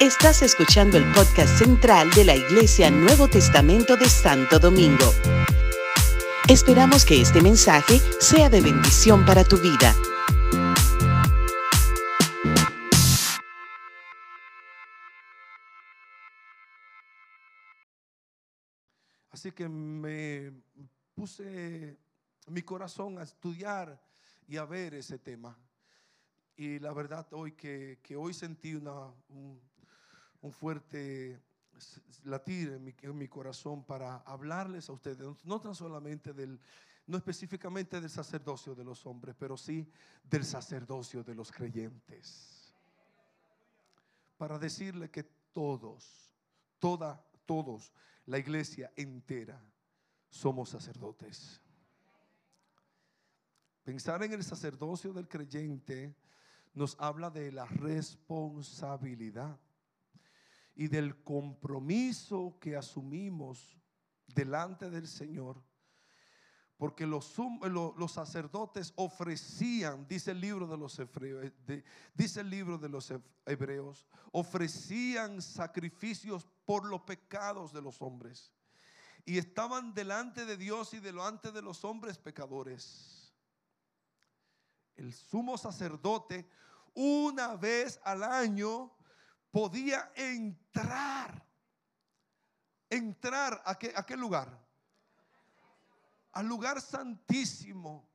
Estás escuchando el podcast central de la Iglesia Nuevo Testamento de Santo Domingo. Esperamos que este mensaje sea de bendición para tu vida. Así que me puse mi corazón a estudiar y a ver ese tema. Y la verdad hoy que, hoy sentí una, un, fuerte latir en mi, en mi, corazón para hablarles a ustedes, no tan solamente del, no específicamente del sacerdocio de los hombres, pero sí del sacerdocio de los creyentes. Para decirle que todos, toda, todos, la iglesia entera, somos sacerdotes. Pensar en el sacerdocio del creyente nos habla de la responsabilidad y del compromiso que asumimos delante del Señor. Porque los, los, sacerdotes ofrecían, dice el libro de los hebreos, dice el libro de los hebreos, ofrecían sacrificios por los pecados de los hombres. Y estaban delante de Dios y delante de los hombres pecadores. El sumo sacerdote una vez al año podía entrar. Entrar a qué, a qué lugar? Al lugar santísimo.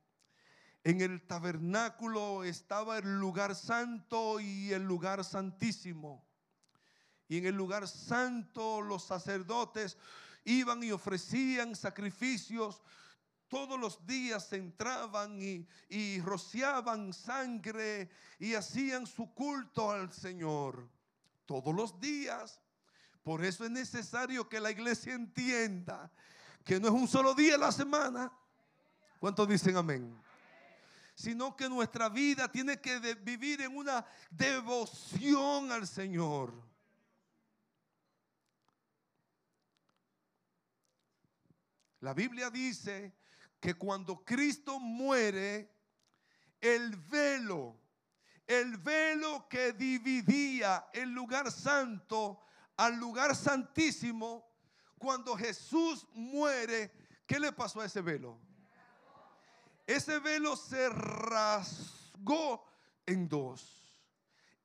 En el tabernáculo estaba el lugar santo y el lugar santísimo. Y en el lugar santo los sacerdotes iban y ofrecían sacrificios todos los días entraban y, rociaban sangre y hacían su culto al Señor. Todos los días. Por eso es necesario que la iglesia entienda que no es un solo día a la semana. ¿Cuántos dicen amén? Sino que nuestra vida tiene que vivir en una devoción al Señor. La Biblia dice que cuando Cristo muere, el velo, el velo que dividía el lugar santo al lugar santísimo, cuando Jesús muere, ¿qué le pasó a ese velo? Ese velo se rasgó en dos,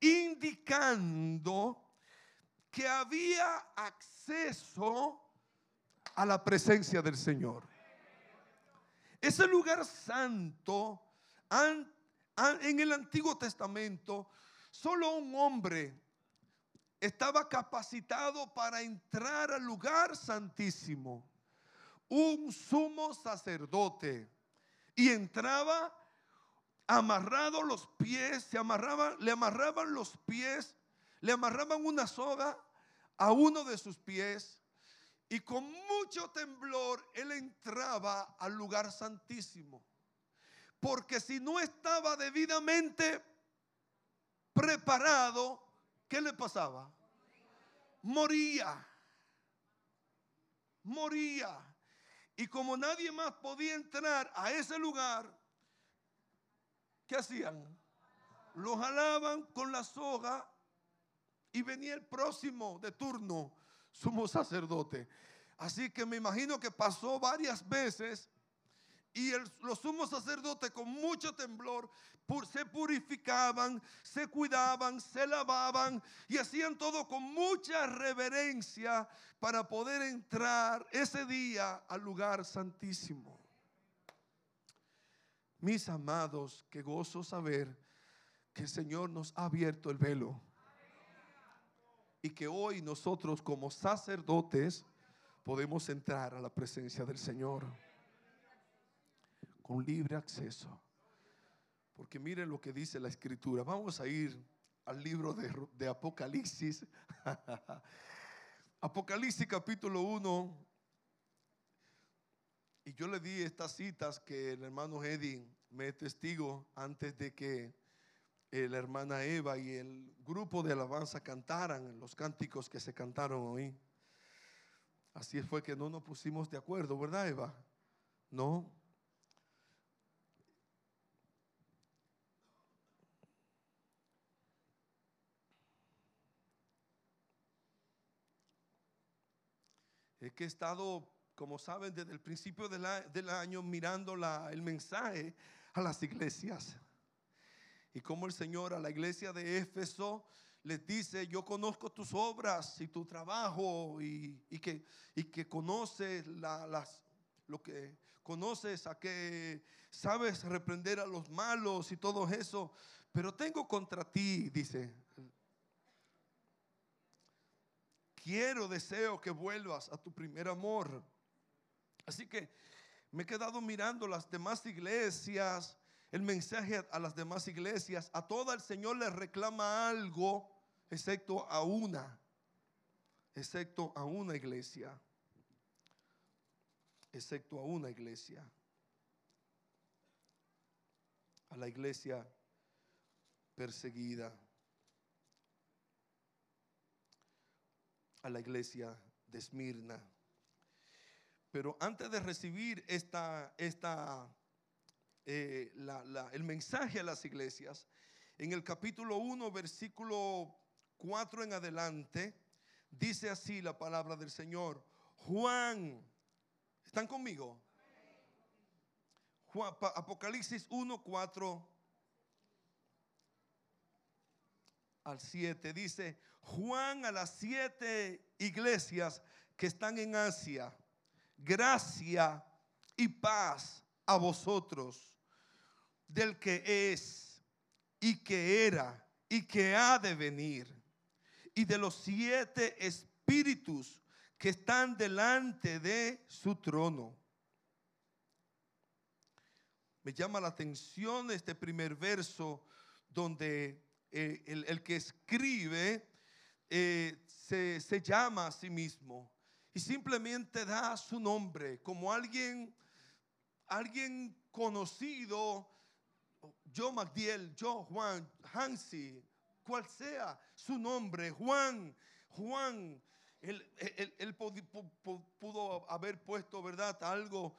indicando que había acceso a la presencia del Señor. Ese lugar santo, en el Antiguo Testamento, solo un hombre estaba capacitado para entrar al lugar santísimo. Un sumo sacerdote. Y entraba amarrado los pies, se amarraban, le amarraban los pies, le amarraban una soga a uno de sus pies y con mucho temblor él entraba al lugar santísimo. Porque si no estaba debidamente preparado, ¿qué le pasaba? Moría. Moría. Y como nadie más podía entrar a ese lugar, ¿qué hacían? Lo jalaban con la soga y venía el próximo de turno sumo sacerdote. Así que me imagino que pasó varias veces y los sumos sacerdotes con mucho temblor se purificaban, se cuidaban, se lavaban y hacían todo con mucha reverencia para poder entrar ese día al lugar santísimo. Mis amados, qué gozo saber que el Señor nos ha abierto el velo y que hoy nosotros como sacerdotes podemos entrar a la presencia del Señor con libre acceso. Porque miren lo que dice la escritura. Vamos a ir al libro de, Apocalipsis. Apocalipsis capítulo 1. Y yo le di estas citas que el hermano Eddie me testigo antes de que eh, la hermana Eva y el grupo de alabanza cantaran los cánticos que se cantaron hoy. Así fue que no nos pusimos de acuerdo, ¿verdad, Eva? No. Es que he estado, como saben, desde el principio del año mirando el mensaje a las iglesias. Y como el Señor a la iglesia de Éfeso les dice, yo conozco tus obras y tu trabajo y, que, conoces lo que conoces, a que sabes reprender a los malos y todo eso, pero tengo contra ti, dice. Quiero, deseo que vuelvas a tu primer amor. Así que me he quedado mirando las demás iglesias, el mensaje a las demás iglesias. A toda el Señor le reclama algo, excepto a una, excepto a una iglesia excepto a una iglesia, a la iglesia perseguida, a la iglesia de Esmirna. Pero antes de recibir esta, esta, eh, el mensaje a las iglesias, en el capítulo 1, versículo 4 en adelante, dice así la palabra del Señor. Juan, ¿Están conmigo? Apocalipsis 1, 4 al 7 dice, Juan a las siete iglesias que están en Asia, gracia y paz a vosotros, del que es y que era y que ha de venir, y de los siete espíritus que están delante de su trono. Me llama la atención este primer verso donde eh, el, que escribe eh, se, se, llama a sí mismo y simplemente da su nombre como alguien, alguien conocido, yo Magdiel, yo Juan, Hansi, cual sea su nombre, Juan, Juan, él, pudo haber puesto, ¿verdad? Algo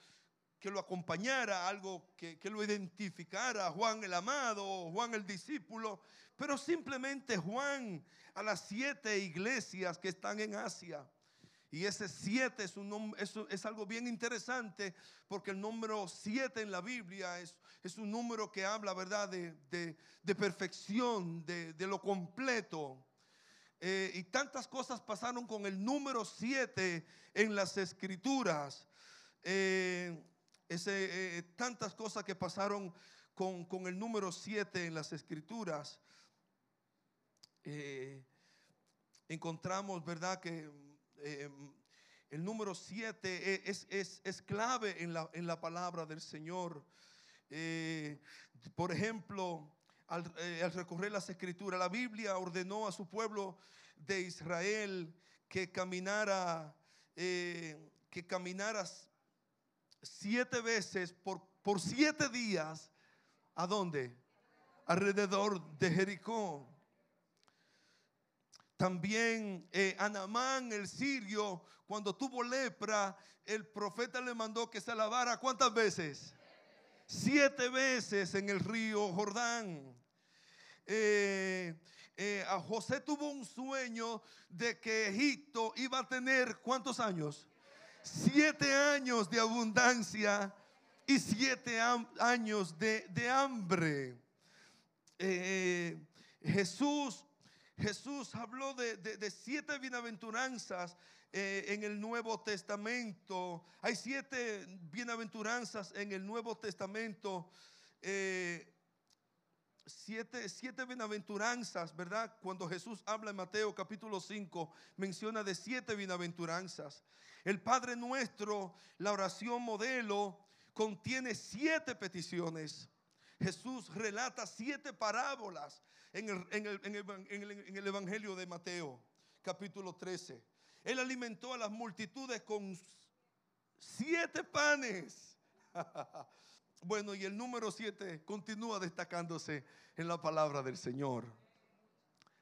que lo acompañara, algo que, que, lo identificara, Juan el amado, Juan el discípulo, pero simplemente Juan a las siete iglesias que están en Asia. Y ese siete es, un, es algo bien interesante porque el número siete en la Biblia es, es un número que habla, ¿verdad?, de, de, de perfección, de, de lo completo. Eh, y tantas cosas pasaron con el número 7 en las escrituras. Eh, ese, eh, tantas cosas que pasaron con, con el número 7 en las escrituras. encontramos, ¿verdad? Que el número 7 es, es, es, clave en la, en la palabra del Señor. por ejemplo, eh, al, recorrer las escrituras. La Biblia ordenó a su pueblo de Israel que caminara, eh, que caminara siete veces por, por siete días. ¿A dónde? Alrededor de Jericó. También eh, Anamán, el sirio, cuando tuvo lepra, el profeta le mandó que se lavara cuántas veces? siete veces en el río Jordán. Eh, eh, a José tuvo un sueño de que Egipto iba a tener cuántos años? Siete años de abundancia y siete años de, hambre. Eh, Jesús, Jesús habló de siete bienaventuranzas en el Nuevo Testamento. Hay siete bienaventuranzas en el Nuevo Testamento. Eh, siete, siete bienaventuranzas, ¿verdad? Cuando Jesús habla en Mateo capítulo 5, menciona de siete bienaventuranzas. El Padre nuestro, la oración modelo, contiene siete peticiones. Jesús relata siete parábolas en el, Evangelio de Mateo capítulo 13. Él alimentó a las multitudes con siete panes. Bueno, y el número siete continúa destacándose en la palabra del Señor.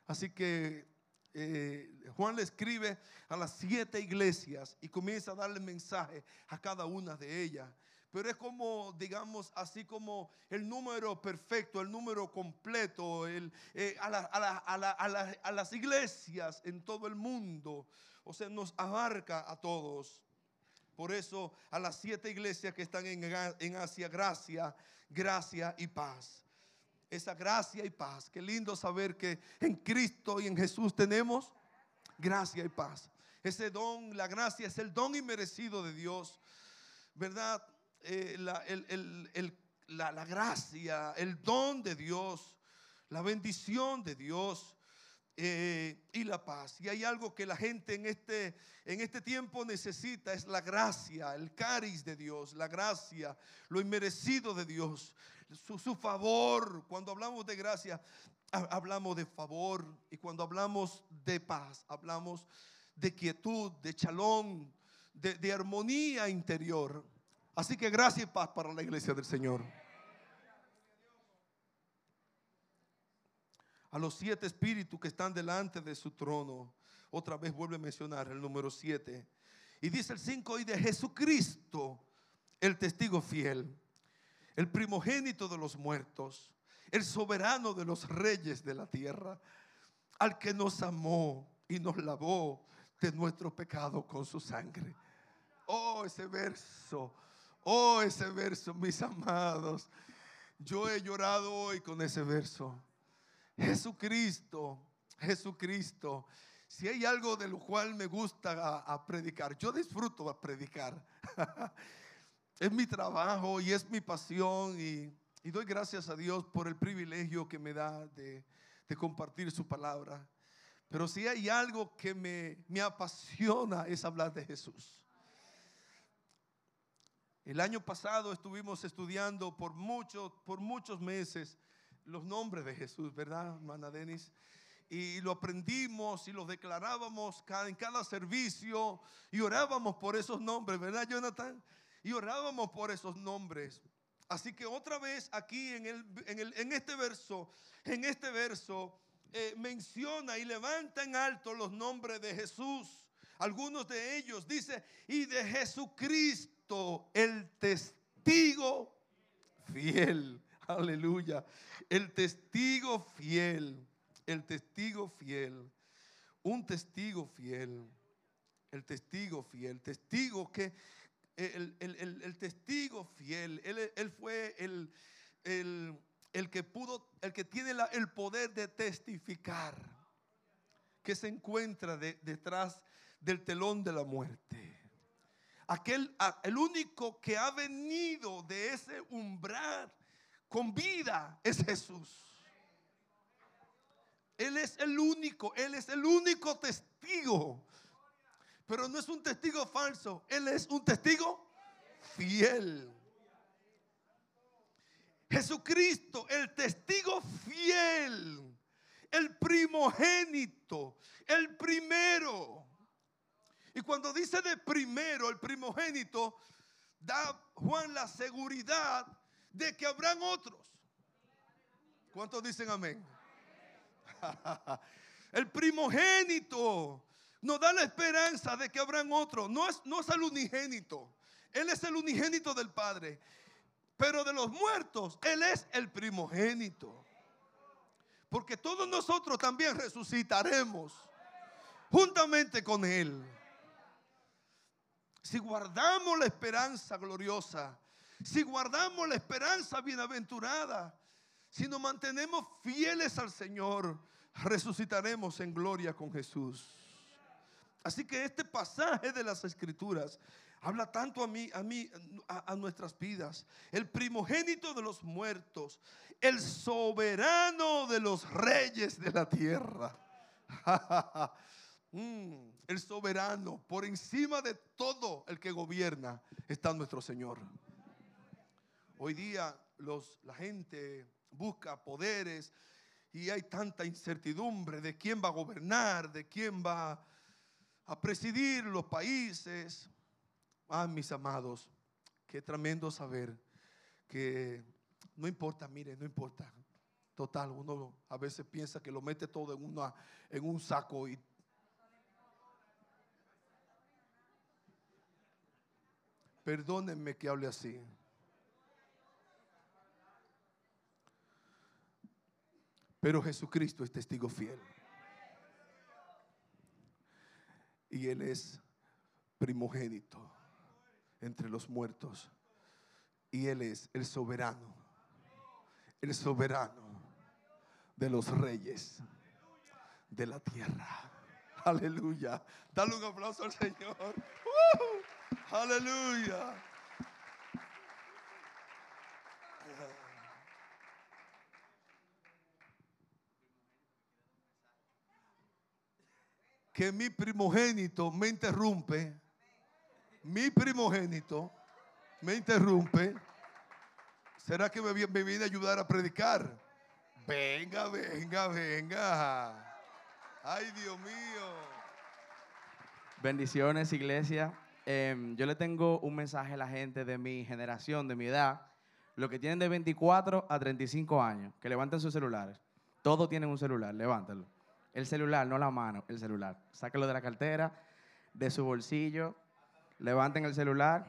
Así que eh, Juan le escribe a las siete iglesias y comienza a darle mensaje a cada una de ellas. Pero es como, digamos, así como el número perfecto, el número completo el, eh, a, a las iglesias en todo el mundo. O sea, nos abarca a todos. Por eso a las siete iglesias que están en, en Asia, gracia, gracia y paz. Esa gracia y paz. Qué lindo saber que en Cristo y en Jesús tenemos gracia y paz. Ese don, la gracia es el don inmerecido de Dios. ¿Verdad? Eh, la, la gracia, el don de Dios, la bendición de Dios eh, y la paz. Y hay algo que la gente en este, en este tiempo necesita, es la gracia, el cariz de Dios, la gracia, lo inmerecido de Dios, su, su favor. Cuando hablamos de gracia, hablamos de favor. Y cuando hablamos de paz, hablamos de quietud, de chalón, de, de armonía interior. Así que gracia y paz para la iglesia del Señor. a los siete espíritus que están delante de su trono. Otra vez vuelve a mencionar el número siete. Y dice el cinco, y de Jesucristo, el testigo fiel, el primogénito de los muertos, el soberano de los reyes de la tierra, al que nos amó y nos lavó de nuestro pecado con su sangre. Oh, ese verso, oh, ese verso, mis amados. Yo he llorado hoy con ese verso. Jesucristo, Jesucristo. Si hay algo de lo cual me gusta a, predicar, yo disfruto a predicar. es mi trabajo y es mi pasión y, doy gracias a Dios por el privilegio que me da de, compartir su palabra. Pero si hay algo que me, me apasiona es hablar de Jesús. El año pasado estuvimos estudiando por muchos, por muchos meses los nombres de Jesús, ¿verdad, hermana Denis? Y lo aprendimos y lo declarábamos en cada servicio y orábamos por esos nombres, ¿verdad, Jonathan? Y orábamos por esos nombres. Así que otra vez aquí en, este verso, en este verso, eh, menciona y levanta en alto los nombres de Jesús. Algunos de ellos dice, y de Jesucristo, el testigo fiel. Aleluya. El testigo fiel. El testigo fiel. Un testigo fiel. El testigo fiel. Testigo que. El, testigo fiel. Él, fue el, el, que pudo. El que tiene el poder de testificar. Que se encuentra detrás del telón de la muerte aquel, el único que ha venido de ese umbral con vida es Jesús. Él es el único, Él es el único testigo. Pero no es un testigo falso, Él es un testigo fiel. Jesucristo, el testigo fiel, el primogénito, el primero. Y cuando dice de primero, el primogénito, da Juan la seguridad de que habrán otros. ¿Cuántos dicen amén? El primogénito nos da la esperanza de que habrán otros. No es, no es el unigénito. Él es el unigénito del Padre. Pero de los muertos, Él es el primogénito. Porque todos nosotros también resucitaremos juntamente con Él. Si guardamos la esperanza gloriosa si guardamos la esperanza bienaventurada, si nos mantenemos fieles al Señor, resucitaremos en gloria con Jesús. Así que este pasaje de las escrituras habla tanto a mí, a mí, a, nuestras vidas. El primogénito de los muertos, el soberano de los reyes de la tierra. Mm, el soberano, por encima de todo el que gobierna, está nuestro Señor. Hoy día los, la gente busca poderes y hay tanta incertidumbre de quién va a gobernar, de quién va a presidir los países. Ah, mis amados, qué tremendo saber que no importa, mire, no importa. Total, uno a veces piensa que lo mete todo en, una, en un saco y Perdónenme que hable así. Pero Jesucristo es testigo fiel. Y Él es primogénito entre los muertos. Y Él es el soberano. El soberano de los reyes de la tierra. Aleluya. Dale un aplauso al Señor. ¡Uh! Aleluya. Que mi primogénito me interrumpe. Mi primogénito me interrumpe. ¿Será que me, viene a ayudar a predicar? Venga, venga, venga. Ay, Dios mío. Bendiciones, iglesia. Em, yo le tengo un mensaje a la gente de mi generación, de mi edad, los que tienen de 24 a 35 años, que levanten sus celulares. Todos tienen un celular, levántalo. El celular, no la mano, el celular. Sáquelo de la cartera, de su bolsillo, levanten el celular.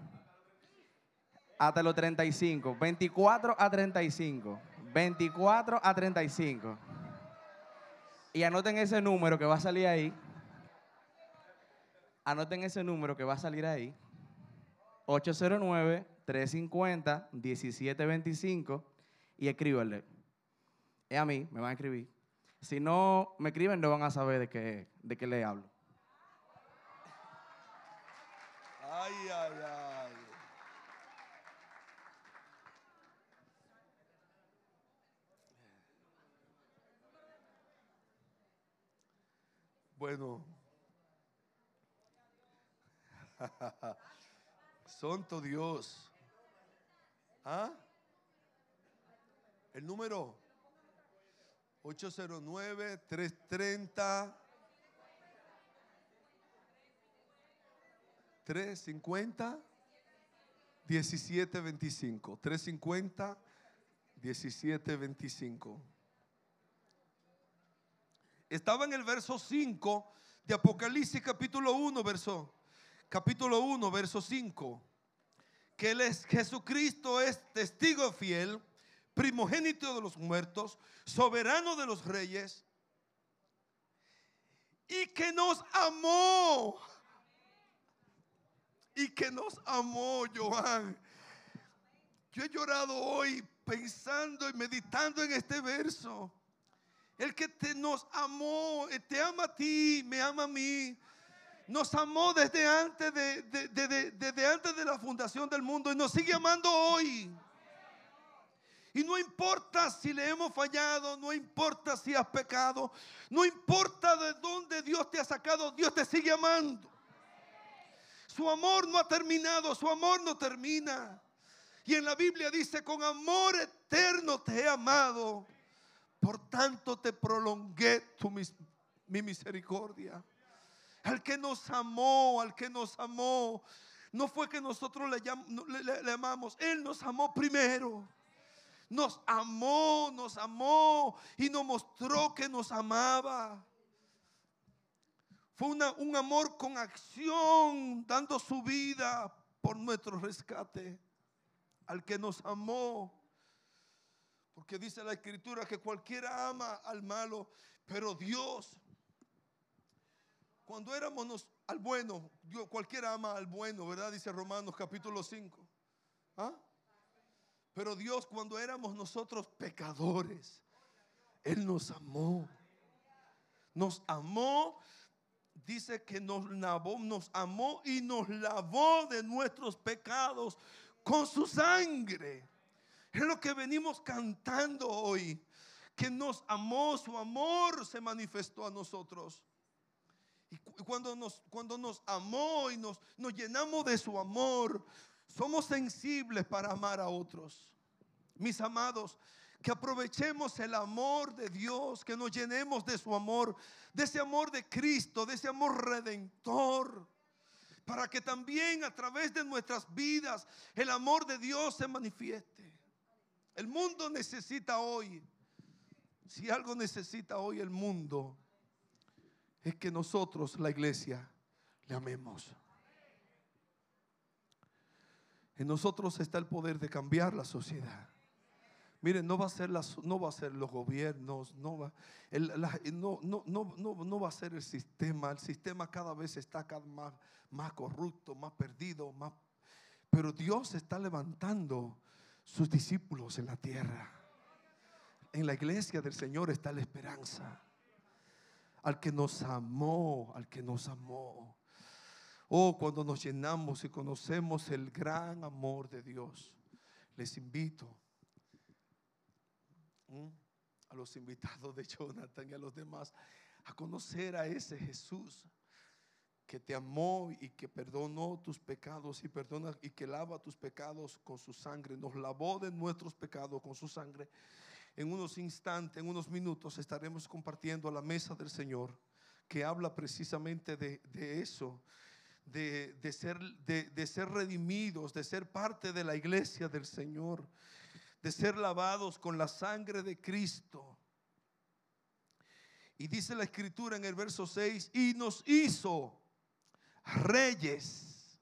Hasta los 35, 24 a 35, 24 a 35. Y anoten ese número que va a salir ahí. Anoten ese número que va a salir ahí. 809-350-1725 y escríbanle. Es a mí, me van a escribir. Si no me escriben, no van a saber de qué, de qué le hablo. Ay, ay, ay. Bueno. Santo Dios. ¿Ah? El número 809 330 350 1725 350 1725 Estaba en el verso 5 de Apocalipsis capítulo 1, verso capítulo 1, verso 5. Que es Jesucristo es testigo fiel, primogénito de los muertos, soberano de los reyes y que nos amó. Y que nos amó, Johan. Yo he llorado hoy pensando y meditando en este verso. El que te nos amó, eh, te ama a ti, me ama a mí. Nos amó desde antes de, desde antes de la fundación del mundo y nos sigue amando hoy. Y no importa si le hemos fallado, no importa si has pecado, no importa de dónde Dios te ha sacado, Dios te sigue amando. Su amor no ha terminado, su amor no termina. Y en la Biblia dice, con amor eterno te he amado. Por tanto te prolongué tu, mi misericordia. Al que nos amó, al que nos amó. No fue que nosotros le, le, amamos, Él nos amó primero. Nos amó, nos amó y nos mostró que nos amaba. Fue un amor con acción, dando su vida por nuestro rescate. Al que nos amó. Porque dice la escritura que cualquiera ama al malo, pero Dios, cuando éramos al bueno, Dios, cualquiera ama al bueno, ¿verdad? Dice Romanos capítulo 5. ¿Ah? Pero Dios, cuando éramos nosotros pecadores, Él nos amó. Nos amó, dice que nos lavó, nos amó y nos lavó de nuestros pecados con su sangre. Es lo que venimos cantando hoy. Que nos amó, su amor se manifestó a nosotros. Y cuando nos, cuando nos amó y nos, nos llenamos de su amor, somos sensibles para amar a otros. Mis amados, que aprovechemos el amor de Dios, que nos llenemos de su amor, de ese amor de Cristo, de ese amor redentor, para que también a través de nuestras vidas el amor de Dios se manifieste. El mundo necesita hoy, si algo necesita hoy el mundo, es que nosotros, la iglesia, le amemos. En nosotros está el poder de cambiar la sociedad. Miren, no va a ser, las, no va a ser los gobiernos, no va, no, no, no va a ser el sistema. El sistema cada vez está cada más, más corrupto, más perdido, más... Pero Dios está levantando sus discípulos en la tierra. En la iglesia del Señor está la esperanza. Al que nos amó, al que nos amó. Oh, cuando nos llenamos y conocemos el gran amor de Dios, les invito a los invitados de Jonathan y a los demás a conocer a ese Jesús que te amó y que perdonó tus pecados y perdona y que lava tus pecados con su sangre, nos lavó de nuestros pecados con su sangre. En unos instantes, en unos minutos estaremos compartiendo la mesa del Señor que habla precisamente de, eso, de, de ser, de, de ser redimidos, de ser parte de la iglesia del Señor, de ser lavados con la sangre de Cristo. Y dice la escritura en el verso 6, y nos hizo reyes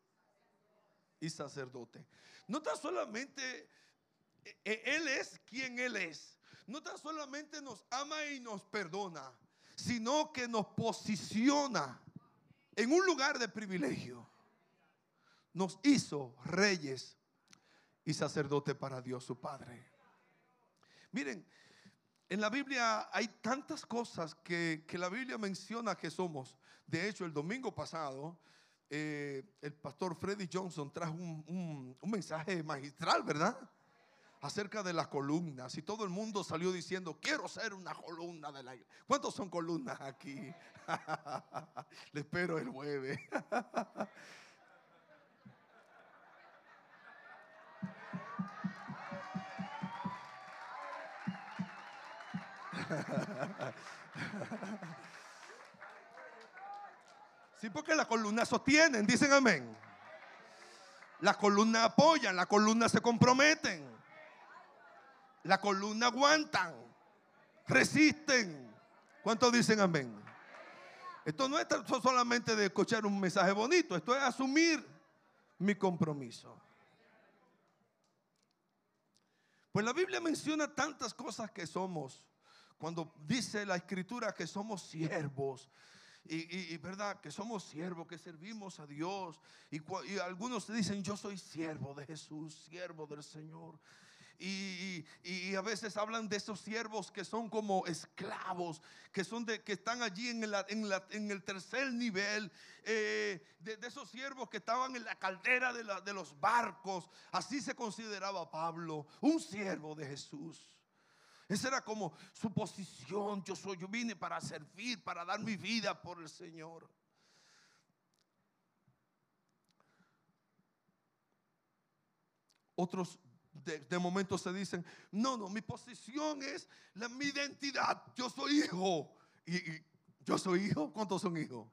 y sacerdote. No tan solamente eh, eh, Él es quien Él es. No tan solamente nos ama y nos perdona, sino que nos posiciona en un lugar de privilegio. Nos hizo reyes y sacerdote para Dios su Padre. Miren, en la Biblia hay tantas cosas que, que la Biblia menciona que somos. De hecho, el domingo pasado, eh, el pastor Freddy Johnson trajo un, un- un mensaje magistral, ¿verdad? Acerca de las columnas. Y todo el mundo salió diciendo, quiero ser una columna de la iglesia. ¿Cuántos son columnas aquí? Le espero el jueves. Sí, porque las columnas sostienen, dicen amén. Las columnas apoyan, las columnas se comprometen. Las columnas aguantan, resisten. ¿Cuántos dicen amén? Esto no es solamente de escuchar un mensaje bonito, esto es asumir mi compromiso. Pues la Biblia menciona tantas cosas que somos. Cuando dice la escritura que somos siervos. Y, verdad que somos siervos, que servimos a Dios. Y algunos dicen, yo soy siervo de Jesús, siervo del Señor. Y, y- a veces hablan de esos siervos que son como esclavos, que son de, que están allí en, la- en el tercer nivel, eh, de, de esos siervos que estaban en la caldera de, la- de los barcos. Así se consideraba Pablo, un siervo de Jesús. Esa era como su posición. Yo soy, yo vine para servir, para dar mi vida por el Señor. Otros de, momento se dicen, no, no, mi posición es la, mi identidad. Yo soy hijo. Y, yo soy hijo. ¿Cuántos son hijos?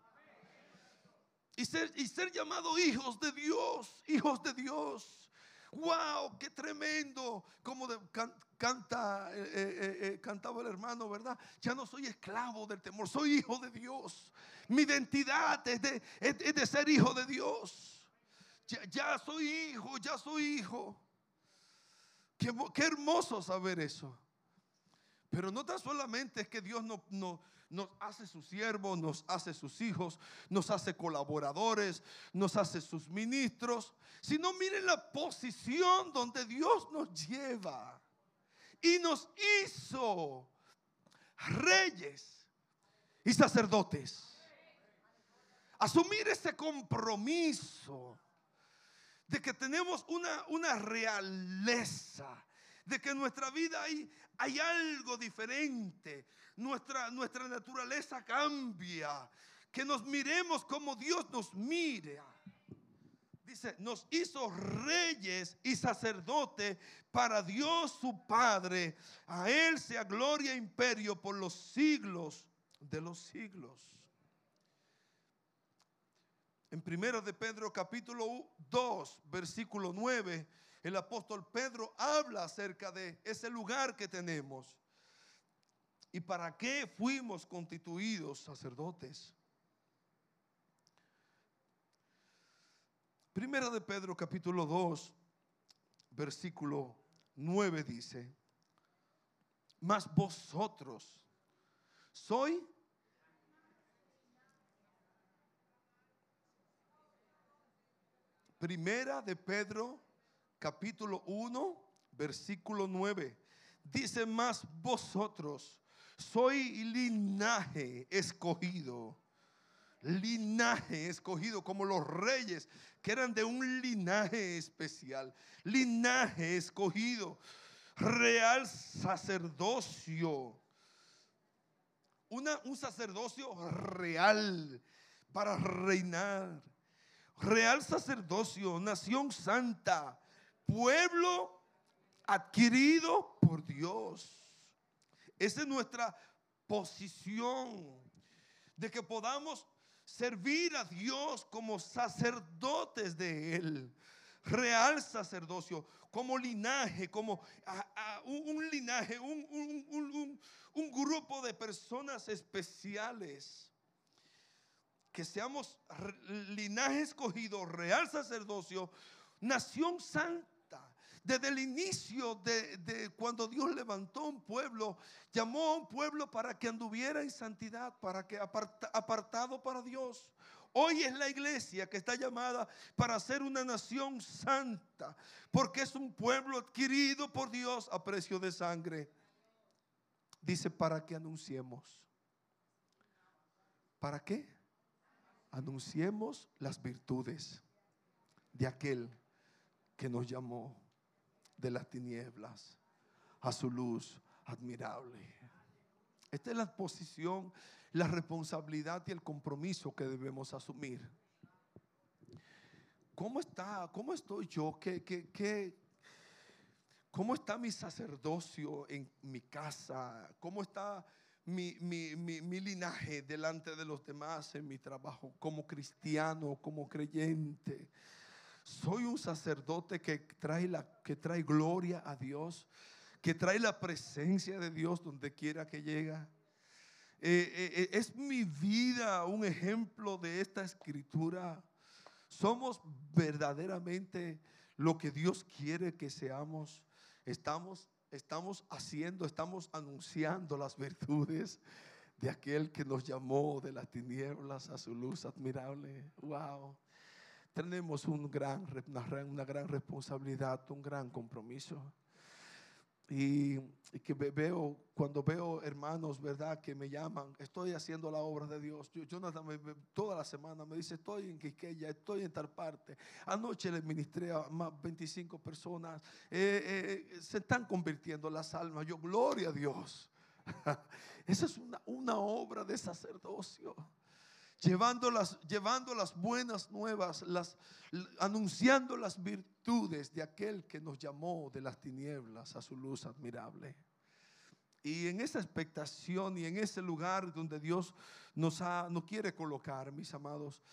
Y ser, y ser llamados hijos de Dios, hijos de Dios. ¡Wow! ¡Qué tremendo! Como canta, eh, eh, eh, cantaba el hermano, ¿verdad? Ya no soy esclavo del temor, soy hijo de Dios. Mi identidad es de, es- de ser hijo de Dios. Ya soy hijo, ya soy hijo. Qué, mo- qué hermoso saber eso. Pero no tan solamente es que Dios no- no- nos hace sus siervos, nos hace sus hijos, nos hace colaboradores, nos hace sus ministros, sino miren la posición donde Dios nos lleva y nos hizo reyes y sacerdotes. Asumir ese compromiso de que tenemos una, una realeza, de que en nuestra vida hay, hay algo diferente, nuestra, nuestra naturaleza cambia, que nos miremos como Dios nos mira. Dice, nos hizo reyes y sacerdotes para Dios su Padre. A Él sea gloria e imperio por los siglos de los siglos. En primero de Pedro capítulo 2, versículo 9, el apóstol Pedro habla acerca de ese lugar que tenemos. ¿Y para qué fuimos constituidos sacerdotes? Primera de Pedro capítulo 2, versículo 9 dice, mas vosotros soy Primera de Pedro, capítulo 1, versículo 9. Dice más vosotros, soy linaje escogido. Linaje escogido como los reyes que eran de un linaje especial. Linaje escogido. Real sacerdocio. Una, un sacerdocio real para reinar real sacerdocio, nación santa, pueblo adquirido por Dios. Esa es nuestra posición de que podamos servir a Dios como sacerdotes de Él. Real sacerdocio, como linaje, como un, linaje, un, grupo de personas especiales que seamos linaje escogido, real sacerdocio, nación santa. Desde el inicio de, cuando Dios levantó un pueblo, llamó a un pueblo para que anduviera en santidad, para que apartado para Dios. Hoy es la iglesia que está llamada para ser una nación santa, porque es un pueblo adquirido por Dios a precio de sangre. Dice, para que anunciemos. ¿Para qué? Anunciemos las virtudes de aquel que nos llamó de las tinieblas a su luz admirable. Esta es la posición, la responsabilidad y el compromiso que debemos asumir. ¿Cómo está? ¿Cómo estoy yo? ¿Qué, qué, qué, cómo está mi sacerdocio en mi casa? ¿Cómo está mi, mi, linaje delante de los demás en mi trabajo, como cristiano, como creyente. Soy un sacerdote que trae, la, que trae gloria a Dios, que trae la presencia de Dios donde quiera que llega. Eh, eh, eh, es mi vida un ejemplo de esta escritura. Somos verdaderamente lo que Dios quiere que seamos. Estamos estamos haciendo, estamos anunciando las virtudes de aquel que nos llamó de las tinieblas a su luz admirable. Wow. Tenemos una gran responsabilidad, un gran compromiso. Y, que veo, cuando veo hermanos, ¿verdad? Que me llaman, estoy haciendo la obra de Dios. Yo, Jonathan toda la semana me dice, estoy en Quiqueya, estoy en tal parte. Anoche le ministré a más 25 personas. Eh, eh, se están convirtiendo las almas. Yo, gloria a Dios. Esa es una, una obra de sacerdocio llevando las, llevando las buenas nuevas, las, anunciando las virtudes de aquel que nos llamó de las tinieblas a su luz admirable. Y en esa expectación y en ese lugar donde Dios nos, ha, nos quiere colocar, mis amados,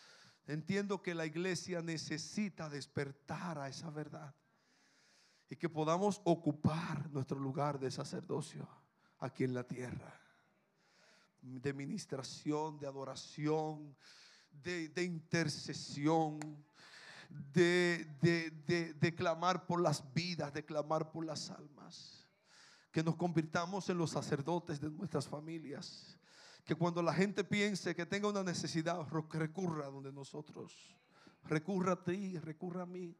entiendo que la iglesia necesita despertar a esa verdad y que podamos ocupar nuestro lugar de sacerdocio aquí en la tierra de ministración, de adoración, de, intercesión, de, de, clamar por las vidas, de clamar por las almas. Que nos convirtamos en los sacerdotes de nuestras familias. Que cuando la gente piense que tenga una necesidad, recurra a donde nosotros. Recurra a ti, recurra a mí.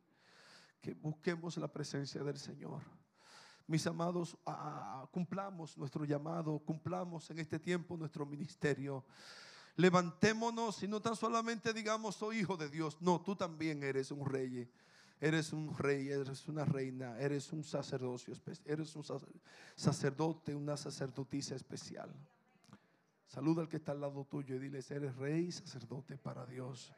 Que busquemos la presencia del Señor mis amados, cumplamos nuestro llamado, cumplamos en este tiempo nuestro ministerio. Levantémonos y no tan solamente digamos soy hijo de Dios, no, tú también eres un rey. Eres un rey, eres una reina, eres un sacerdocio, eres un sacerdote, una sacerdotisa especial. Saluda al que está al lado tuyo y dile, eres rey sacerdote para Dios.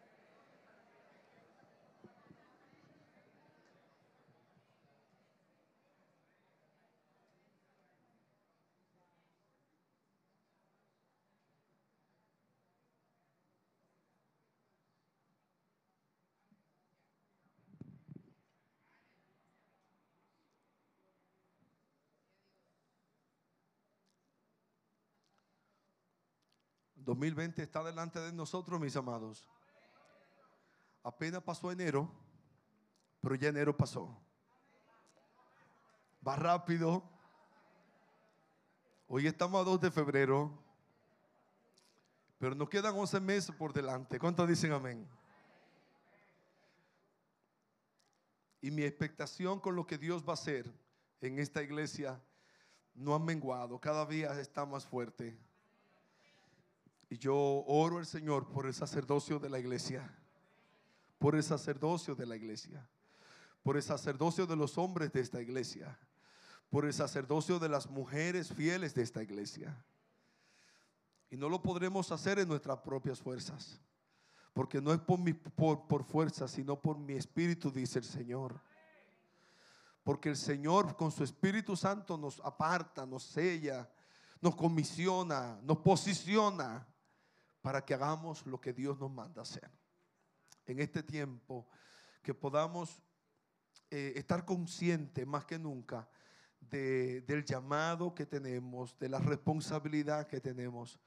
2020 está delante de nosotros, mis amados. Apenas pasó enero, pero ya enero pasó. Va rápido. Hoy estamos a 2 de febrero, pero nos quedan 11 meses por delante. ¿Cuántos dicen amén? Y mi expectación con lo que Dios va a hacer en esta iglesia no ha menguado, cada día está más fuerte. Y yo oro al Señor por el sacerdocio de la iglesia, por el sacerdocio de la iglesia, por el sacerdocio de los hombres de esta iglesia, por el sacerdocio de las mujeres fieles de esta iglesia. Y no lo podremos hacer en nuestras propias fuerzas. Porque no es por, por, por fuerza, sino por mi espíritu, dice el Señor. Porque el Señor con su Espíritu Santo nos aparta, nos sella, nos comisiona, nos posiciona para que hagamos lo que Dios nos manda hacer. En este tiempo, que podamos eh, estar conscientes más que nunca de, del llamado que tenemos, de la responsabilidad que tenemos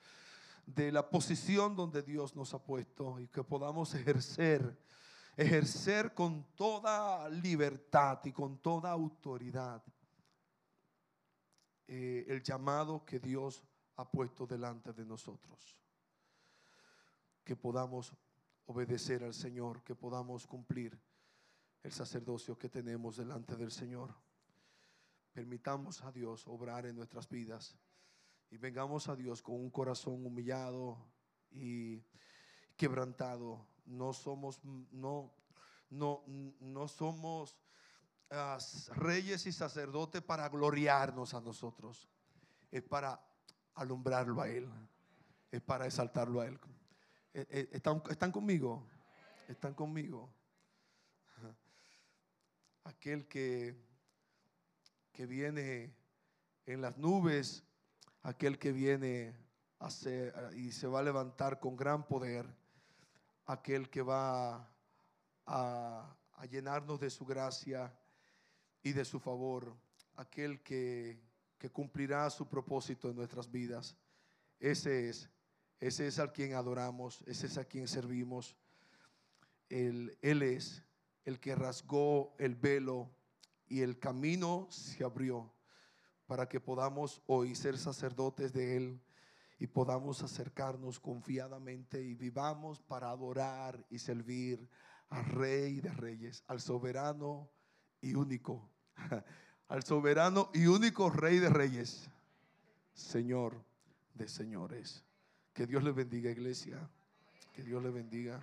de la posición donde Dios nos ha puesto y que podamos ejercer, ejercer con toda libertad y con toda autoridad eh, el llamado que Dios ha puesto delante de nosotros. Que podamos obedecer al Señor, que podamos cumplir el sacerdocio que tenemos delante del Señor. Permitamos a Dios obrar en nuestras vidas y vengamos a Dios con un corazón humillado y quebrantado. No somos, no, no, no somos reyes y sacerdotes para gloriarnos a nosotros. Es para alumbrarlo a Él. Es para exaltarlo a Él. Eh, eh, ¿Están, están conmigo? Están conmigo. Aquel que, que viene en las nubes aquel que viene a ser, y se va a levantar con gran poder, aquel que va a, llenarnos de su gracia y de su favor, aquel que, que cumplirá su propósito en nuestras vidas. Ese es, ese es al quien adoramos, ese es a quien servimos. Él, él es el que rasgó el velo y el camino se abrió para que podamos hoy ser sacerdotes de Él y podamos acercarnos confiadamente y vivamos para adorar y servir al Rey de Reyes, al soberano y único, al soberano y único Rey de Reyes, Señor de señores. Que Dios le bendiga, iglesia. Que Dios le bendiga.